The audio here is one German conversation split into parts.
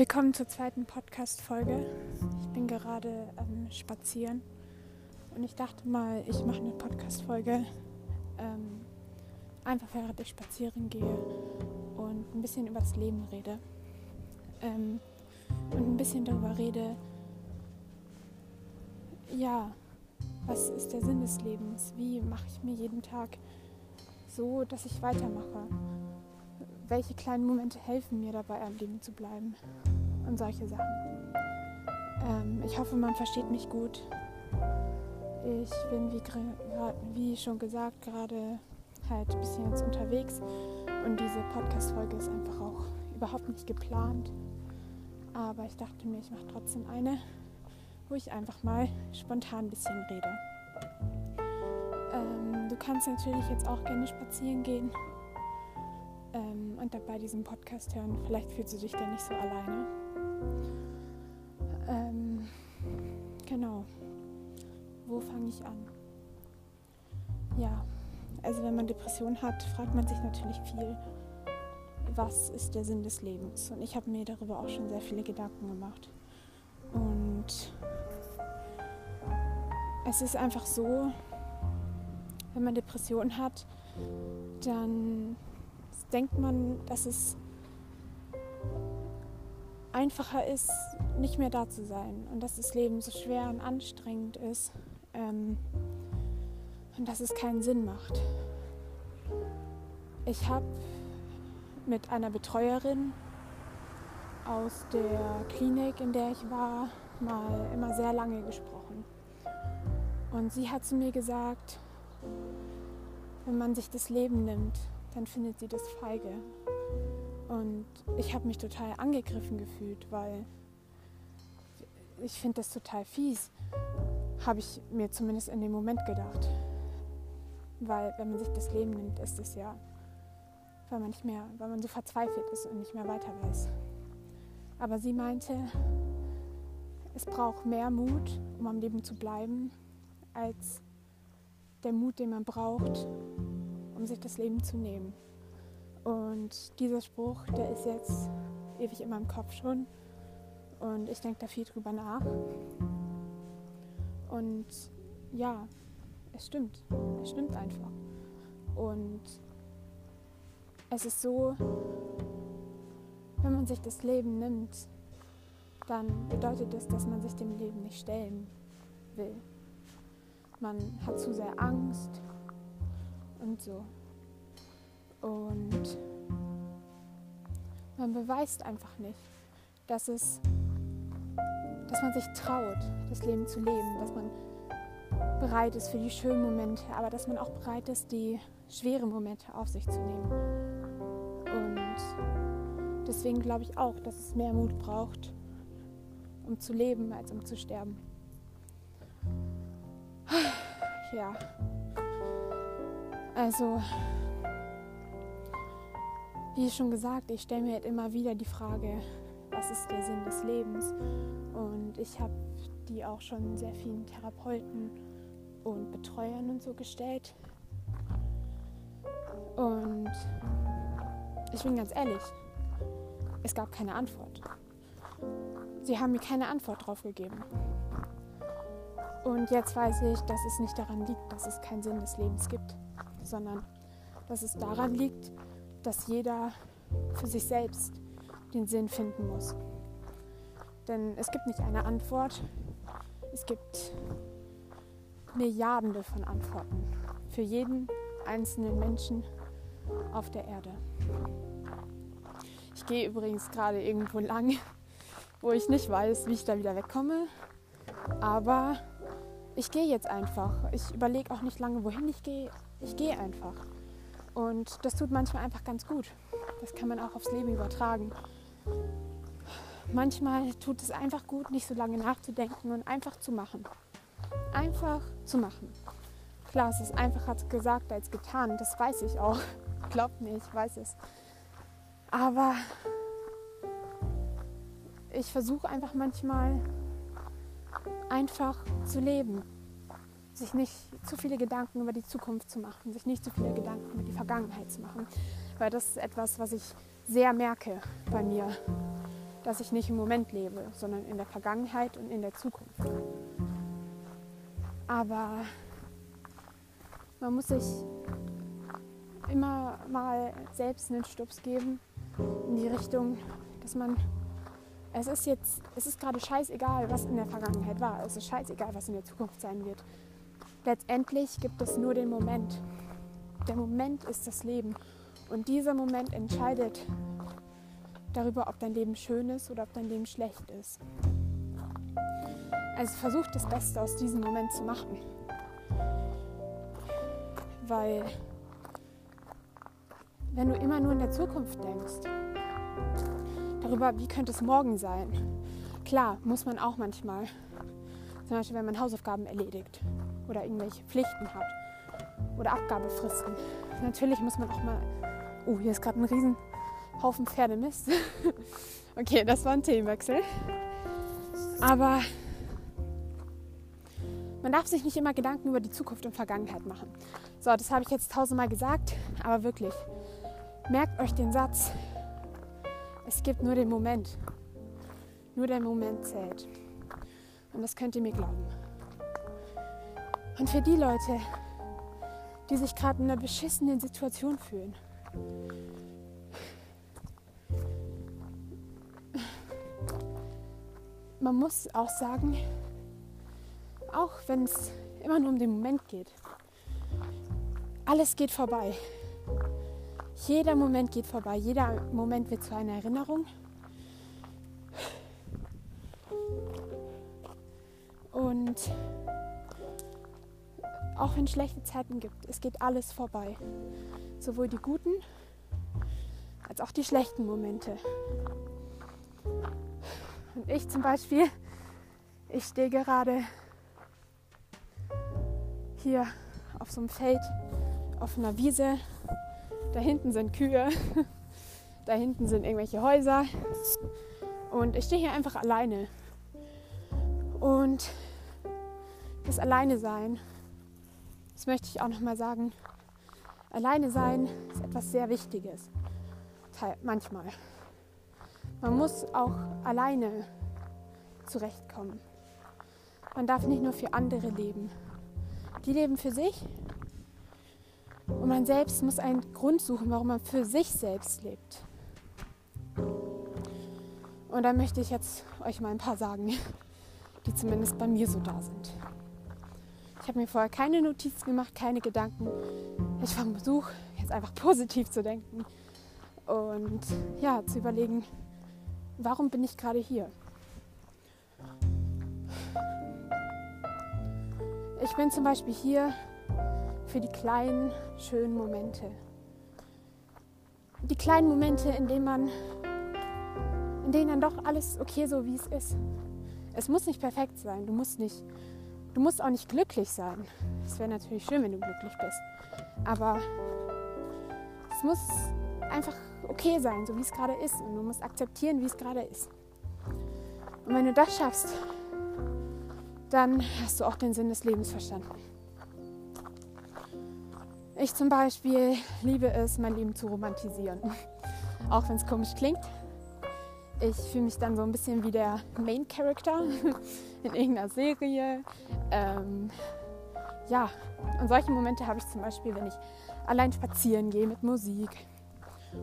Willkommen zur zweiten Podcast-Folge. Ich bin gerade ähm, spazieren und ich dachte mal, ich mache eine Podcast-Folge ähm, einfach während ich spazieren gehe und ein bisschen über das Leben rede ähm, und ein bisschen darüber rede, ja, was ist der Sinn des Lebens? Wie mache ich mir jeden Tag so, dass ich weitermache? welche kleinen Momente helfen mir dabei, am Leben zu bleiben und solche Sachen. Ähm, ich hoffe, man versteht mich gut. Ich bin, wie, wie schon gesagt, gerade halt ein bisschen jetzt unterwegs und diese Podcast-Folge ist einfach auch überhaupt nicht geplant. Aber ich dachte mir, ich mache trotzdem eine, wo ich einfach mal spontan ein bisschen rede. Ähm, du kannst natürlich jetzt auch gerne spazieren gehen ähm, und dabei diesen Podcast hören. Vielleicht fühlst du dich da nicht so alleine. Ähm, genau. Wo fange ich an? Ja, also wenn man Depression hat, fragt man sich natürlich viel, was ist der Sinn des Lebens? Und ich habe mir darüber auch schon sehr viele Gedanken gemacht. Und es ist einfach so, wenn man Depression hat, dann denkt man, dass es einfacher ist, nicht mehr da zu sein und dass das Leben so schwer und anstrengend ist ähm, und dass es keinen Sinn macht. Ich habe mit einer Betreuerin aus der Klinik, in der ich war, mal immer sehr lange gesprochen. Und sie hat zu mir gesagt, wenn man sich das Leben nimmt, dann findet sie das feige. Und ich habe mich total angegriffen gefühlt, weil ich finde das total fies, habe ich mir zumindest in dem Moment gedacht. Weil wenn man sich das Leben nimmt, ist es ja, weil man nicht mehr, weil man so verzweifelt ist und nicht mehr weiter weiß. Aber sie meinte, es braucht mehr Mut, um am Leben zu bleiben, als der Mut, den man braucht, um sich das Leben zu nehmen. Und dieser Spruch, der ist jetzt ewig in meinem Kopf schon. Und ich denke da viel drüber nach. Und ja, es stimmt. Es stimmt einfach. Und es ist so, wenn man sich das Leben nimmt, dann bedeutet das, dass man sich dem Leben nicht stellen will. Man hat zu sehr Angst, und so. Und man beweist einfach nicht, dass es, dass man sich traut, das Leben zu leben, dass man bereit ist für die schönen Momente, aber dass man auch bereit ist, die schweren Momente auf sich zu nehmen. Und deswegen glaube ich auch, dass es mehr Mut braucht, um zu leben, als um zu sterben. Ja. Also, wie schon gesagt, ich stelle mir halt immer wieder die Frage, was ist der Sinn des Lebens? Und ich habe die auch schon sehr vielen Therapeuten und Betreuern und so gestellt. Und ich bin ganz ehrlich, es gab keine Antwort. Sie haben mir keine Antwort drauf gegeben. Und jetzt weiß ich, dass es nicht daran liegt, dass es keinen Sinn des Lebens gibt sondern dass es daran liegt, dass jeder für sich selbst den Sinn finden muss. Denn es gibt nicht eine Antwort, es gibt Milliarden von Antworten für jeden einzelnen Menschen auf der Erde. Ich gehe übrigens gerade irgendwo lang, wo ich nicht weiß, wie ich da wieder wegkomme. Aber ich gehe jetzt einfach. Ich überlege auch nicht lange, wohin ich gehe ich gehe einfach. Und das tut manchmal einfach ganz gut. Das kann man auch aufs Leben übertragen. Manchmal tut es einfach gut, nicht so lange nachzudenken und einfach zu machen. Einfach zu machen. Klar, es ist einfacher gesagt als getan, das weiß ich auch. Glaubt mir, ich weiß es. Aber ich versuche einfach manchmal einfach zu leben sich nicht zu viele Gedanken über die Zukunft zu machen, sich nicht zu viele Gedanken über die Vergangenheit zu machen, weil das ist etwas, was ich sehr merke bei mir, dass ich nicht im Moment lebe, sondern in der Vergangenheit und in der Zukunft. Aber man muss sich immer mal selbst einen Stups geben in die Richtung, dass man es ist jetzt, es ist gerade scheißegal, was in der Vergangenheit war. Es ist scheißegal, was in der Zukunft sein wird. Letztendlich gibt es nur den Moment. Der Moment ist das Leben. Und dieser Moment entscheidet darüber, ob dein Leben schön ist oder ob dein Leben schlecht ist. Also versuch das Beste aus diesem Moment zu machen. Weil wenn du immer nur in der Zukunft denkst, darüber, wie könnte es morgen sein, klar, muss man auch manchmal, zum Beispiel wenn man Hausaufgaben erledigt oder irgendwelche Pflichten hat oder Abgabefristen. Natürlich muss man auch mal, oh, hier ist gerade ein riesen Haufen Pferdemist. okay, das war ein Themenwechsel. Aber man darf sich nicht immer Gedanken über die Zukunft und Vergangenheit machen. So, das habe ich jetzt tausendmal gesagt, aber wirklich, merkt euch den Satz, es gibt nur den Moment. Nur der Moment zählt. Und das könnt ihr mir glauben. Und für die Leute, die sich gerade in einer beschissenen Situation fühlen, man muss auch sagen, auch wenn es immer nur um den Moment geht, alles geht vorbei. Jeder Moment geht vorbei, jeder Moment wird zu einer Erinnerung. Und auch wenn es schlechte Zeiten gibt, es geht alles vorbei. Sowohl die guten als auch die schlechten Momente. Und ich zum Beispiel, ich stehe gerade hier auf so einem Feld, auf einer Wiese da hinten sind Kühe, da hinten sind irgendwelche Häuser und ich stehe hier einfach alleine. Und das Alleine sein, das möchte ich auch noch mal sagen, alleine sein ist etwas sehr Wichtiges. Manchmal. Man muss auch alleine zurechtkommen. Man darf nicht nur für andere leben. Die leben für sich und man selbst muss einen Grund suchen, warum man für sich selbst lebt. Und da möchte ich jetzt euch mal ein paar sagen, die zumindest bei mir so da sind. Habe mir vorher keine Notizen gemacht, keine Gedanken. Ich versuche jetzt einfach positiv zu denken und ja, zu überlegen, warum bin ich gerade hier? Ich bin zum Beispiel hier, für die kleinen, schönen Momente. Die kleinen Momente, in denen man, in denen dann doch alles okay so wie es ist. Es muss nicht perfekt sein. Du musst nicht, du musst auch nicht glücklich sein. Es wäre natürlich schön, wenn du glücklich bist. Aber es muss einfach okay sein, so wie es gerade ist. Und du musst akzeptieren, wie es gerade ist. Und wenn du das schaffst, dann hast du auch den Sinn des Lebens verstanden. Ich zum Beispiel liebe es, mein Leben zu romantisieren. Auch wenn es komisch klingt. Ich fühle mich dann so ein bisschen wie der Main Character in irgendeiner Serie. Ähm, ja, und solche Momente habe ich zum Beispiel, wenn ich allein spazieren gehe mit Musik.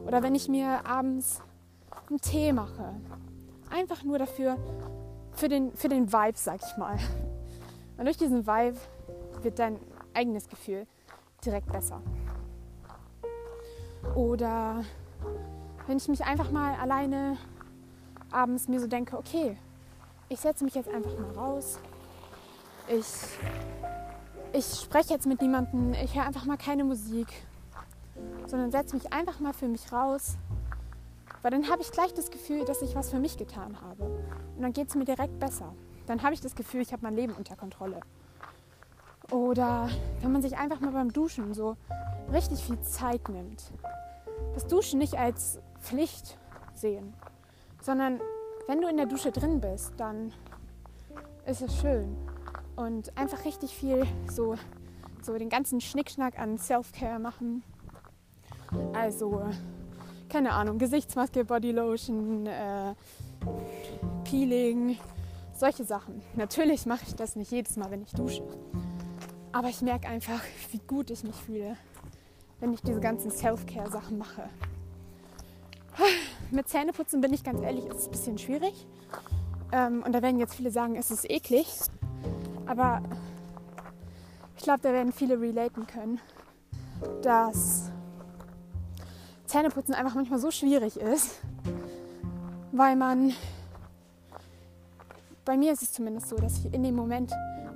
Oder wenn ich mir abends einen Tee mache. Einfach nur dafür, für den, für den Vibe, sag ich mal. Und durch diesen Vibe wird dein eigenes Gefühl direkt besser. Oder wenn ich mich einfach mal alleine abends mir so denke, okay, ich setze mich jetzt einfach mal raus. Ich, ich spreche jetzt mit niemandem, ich höre einfach mal keine Musik, sondern setze mich einfach mal für mich raus. Weil dann habe ich gleich das Gefühl, dass ich was für mich getan habe. Und dann geht es mir direkt besser. Dann habe ich das Gefühl, ich habe mein Leben unter Kontrolle. Oder wenn man sich einfach mal beim Duschen so richtig viel Zeit nimmt. Das Duschen nicht als Pflicht sehen, sondern wenn du in der Dusche drin bist, dann ist es schön. Und einfach richtig viel so, so den ganzen Schnickschnack an Self-Care machen. Also, keine Ahnung, Gesichtsmaske, Bodylotion, äh, Peeling, solche Sachen. Natürlich mache ich das nicht jedes Mal, wenn ich dusche. Aber ich merke einfach, wie gut ich mich fühle, wenn ich diese ganzen Self-Care-Sachen mache. Mit Zähneputzen bin ich ganz ehrlich, ist es ein bisschen schwierig. Ähm, und da werden jetzt viele sagen, es ist eklig. Aber ich glaube, da werden viele relaten können, dass Zähneputzen einfach manchmal so schwierig ist, weil man, bei mir ist es zumindest so, dass ich in dem Moment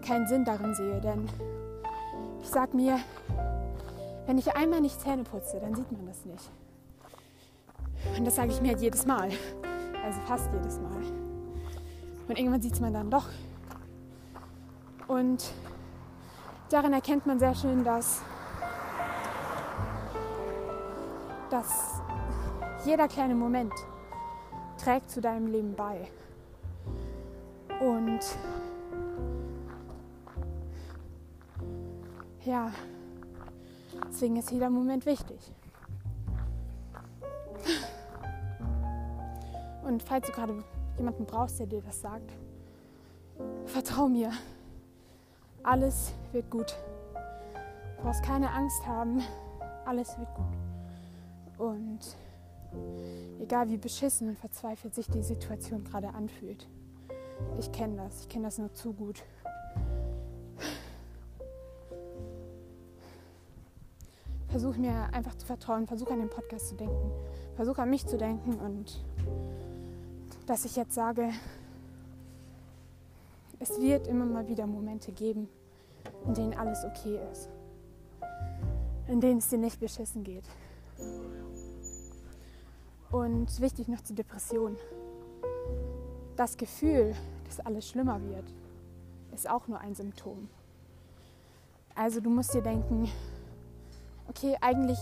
keinen Sinn darin sehe, denn ich sage mir, wenn ich einmal nicht Zähne putze, dann sieht man das nicht. Und das sage ich mir halt jedes Mal, also fast jedes Mal. Und irgendwann sieht es man dann doch. Und darin erkennt man sehr schön, dass dass jeder kleine Moment trägt zu deinem Leben bei. Und ja, deswegen ist jeder Moment wichtig. Und falls du gerade jemanden brauchst, der dir das sagt, vertrau mir. Alles wird gut. Du brauchst keine Angst haben. Alles wird gut. Und egal wie beschissen und verzweifelt sich die Situation gerade anfühlt. Ich kenne das, ich kenne das nur zu gut. Versuch mir einfach zu vertrauen, versuch an den Podcast zu denken, versuch an mich zu denken und dass ich jetzt sage, es wird immer mal wieder Momente geben, in denen alles okay ist, in denen es dir nicht beschissen geht. Und wichtig noch zur Depression. Das Gefühl, dass alles schlimmer wird, ist auch nur ein Symptom. Also du musst dir denken, okay, eigentlich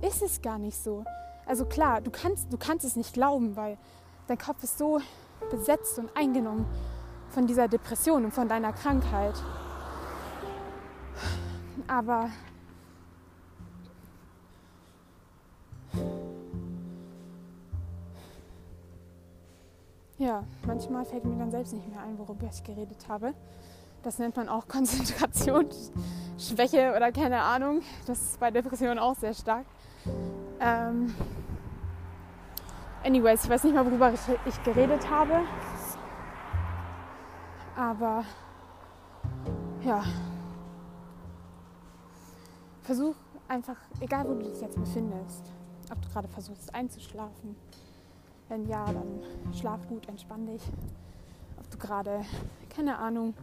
ist es gar nicht so. Also klar, du kannst, du kannst es nicht glauben, weil dein Kopf ist so besetzt und eingenommen von dieser Depression und von deiner Krankheit. Aber Ja, manchmal fällt mir dann selbst nicht mehr ein, worüber ich geredet habe. Das nennt man auch Konzentrationsschwäche oder keine Ahnung. Das ist bei Depressionen auch sehr stark. Ähm anyways, ich weiß nicht mal, worüber ich, geredet habe. Aber ja, versuch einfach, egal wo du dich jetzt befindest, ob du gerade versuchst einzuschlafen, wenn ja, dann schlaf gut, entspann dich. Ob du gerade, keine Ahnung,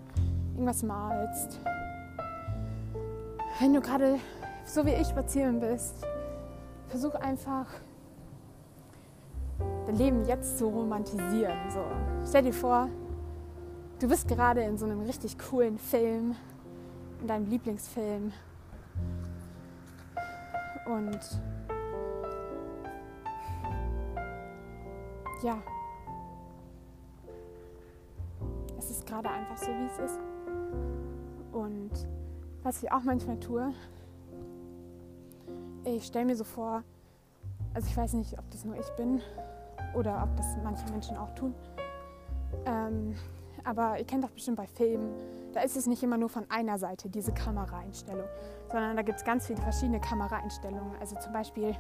irgendwas malst. Wenn du gerade so wie ich spazieren bist, versuch einfach Leben jetzt zu romantisieren. So. Stell dir vor, du bist gerade in so einem richtig coolen Film, in deinem Lieblingsfilm. Und ja, es ist gerade einfach so, wie es ist. Und was ich auch manchmal tue, ich stelle mir so vor, also ich weiß nicht, ob das nur ich bin oder ob das manche Menschen auch tun, ähm, aber ihr kennt doch bestimmt bei Filmen, da ist es nicht immer nur von einer Seite, diese Kameraeinstellung, sondern da gibt es ganz viele verschiedene Kameraeinstellungen. Also zum Beispiel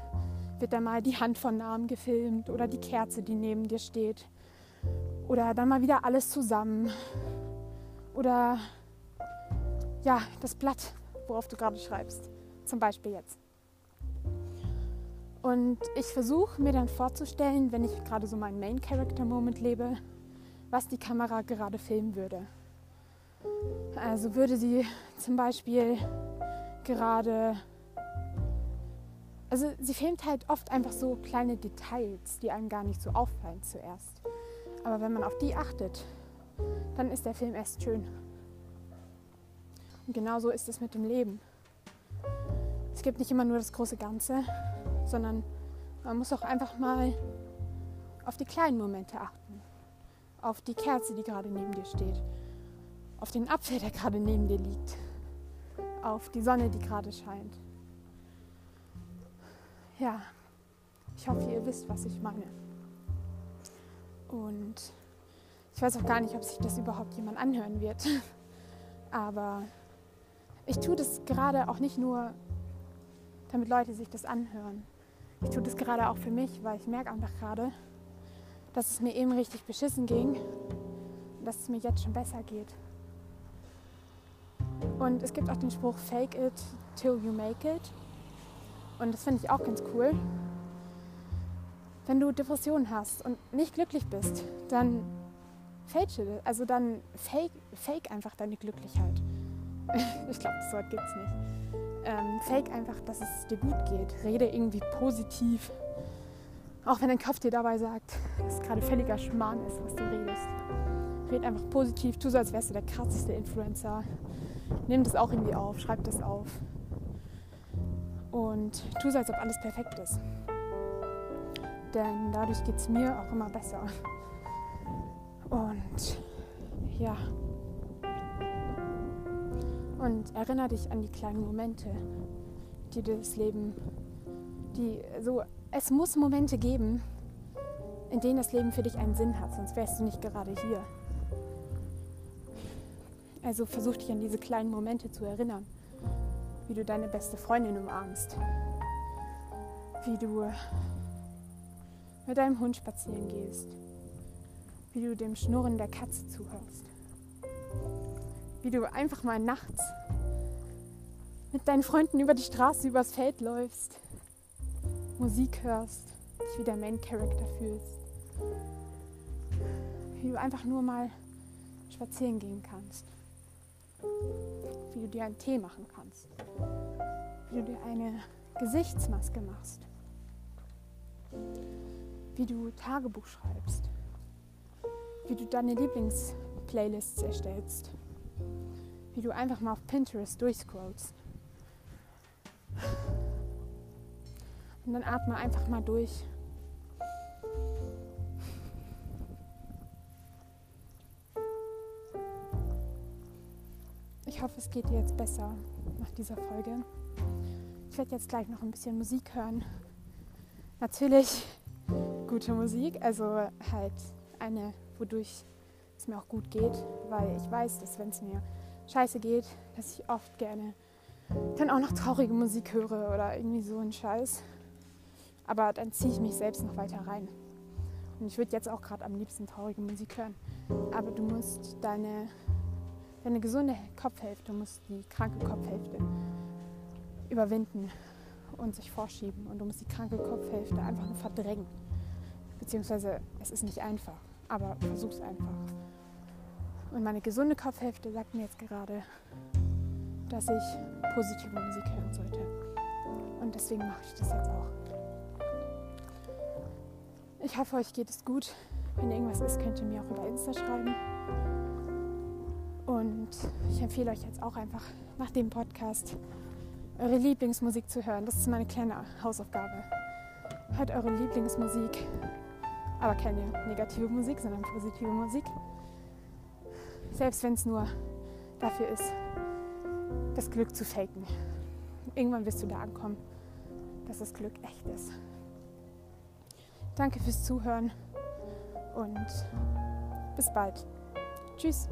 wird dann mal die Hand von Namen gefilmt oder die Kerze, die neben dir steht. Oder dann mal wieder alles zusammen. Oder ja, das Blatt, worauf du gerade schreibst. Zum Beispiel jetzt. Und ich versuche mir dann vorzustellen, wenn ich gerade so meinen Main Character Moment lebe, was die Kamera gerade filmen würde. Also würde sie zum Beispiel gerade also sie filmt halt oft einfach so kleine Details, die einem gar nicht so auffallen zuerst. Aber wenn man auf die achtet, dann ist der Film erst schön. Und genauso ist es mit dem Leben. Es gibt nicht immer nur das große Ganze, sondern man muss auch einfach mal auf die kleinen Momente achten. Auf die Kerze, die gerade neben dir steht. Auf den Apfel, der gerade neben dir liegt. Auf die Sonne, die gerade scheint ja, ich hoffe, ihr wisst, was ich meine. Und ich weiß auch gar nicht, ob sich das überhaupt jemand anhören wird. Aber ich tue das gerade auch nicht nur, damit Leute sich das anhören. Ich tue das gerade auch für mich, weil ich merke einfach gerade, dass es mir eben richtig beschissen ging und dass es mir jetzt schon besser geht. Und es gibt auch den Spruch Fake it till you make it. Und das finde ich auch ganz cool. Wenn du Depressionen hast und nicht glücklich bist, dann fake it. Also dann fake, fake einfach deine Glücklichkeit. ich glaube, das Wort gibt es nicht. Ähm, fake einfach, dass es dir gut geht. Rede irgendwie positiv. Auch wenn dein Kopf dir dabei sagt, dass es gerade völliger Schmarrn ist, was du redest. Red einfach positiv, tu so, als wärst du der krasseste Influencer. Nimm das auch irgendwie auf, schreib das auf. Und tu so, als ob alles perfekt ist. Denn dadurch geht es mir auch immer besser. Und ja. Und erinnere dich an die kleinen Momente, die das Leben, die so, es muss Momente geben, in denen das Leben für dich einen Sinn hat, sonst wärst du nicht gerade hier. Also versuch dich an diese kleinen Momente zu erinnern, wie du deine beste Freundin umarmst, wie du mit deinem Hund spazieren gehst, wie du dem Schnurren der Katze zuhörst wie du einfach mal nachts mit deinen Freunden über die Straße, übers Feld läufst, Musik hörst, dich wie der Main Character fühlst. Wie du einfach nur mal spazieren gehen kannst. Wie du dir einen Tee machen kannst. Wie du dir eine Gesichtsmaske machst. Wie du Tagebuch schreibst. Wie du deine Lieblingsplaylists erstellst wie du einfach mal auf Pinterest durchscrollst. Und dann atme einfach mal durch. Ich hoffe, es geht dir jetzt besser nach dieser Folge. Ich werde jetzt gleich noch ein bisschen Musik hören. Natürlich gute Musik, also halt eine, wodurch es mir auch gut geht, weil ich weiß, dass wenn es mir scheiße geht, dass ich oft gerne dann auch noch traurige Musik höre oder irgendwie so ein Scheiß. Aber dann ziehe ich mich selbst noch weiter rein. Und ich würde jetzt auch gerade am liebsten traurige Musik hören. Aber du musst deine, deine gesunde Kopfhälfte, du musst die kranke Kopfhälfte überwinden und sich vorschieben. Und du musst die kranke Kopfhälfte einfach nur verdrängen. Beziehungsweise es ist nicht einfach, aber versuch's einfach. Und meine gesunde Kopfhälfte sagt mir jetzt gerade, dass ich positive Musik hören sollte. Und deswegen mache ich das jetzt auch. Ich hoffe, euch geht es gut. Wenn irgendwas ist, könnt ihr mir auch über Insta schreiben. Und ich empfehle euch jetzt auch einfach nach dem Podcast eure Lieblingsmusik zu hören. Das ist meine kleine Hausaufgabe. Hört eure Lieblingsmusik, aber keine negative Musik, sondern positive Musik. Selbst wenn es nur dafür ist, das Glück zu faken. Irgendwann wirst du da ankommen, dass das Glück echt ist. Danke fürs Zuhören und bis bald. Tschüss.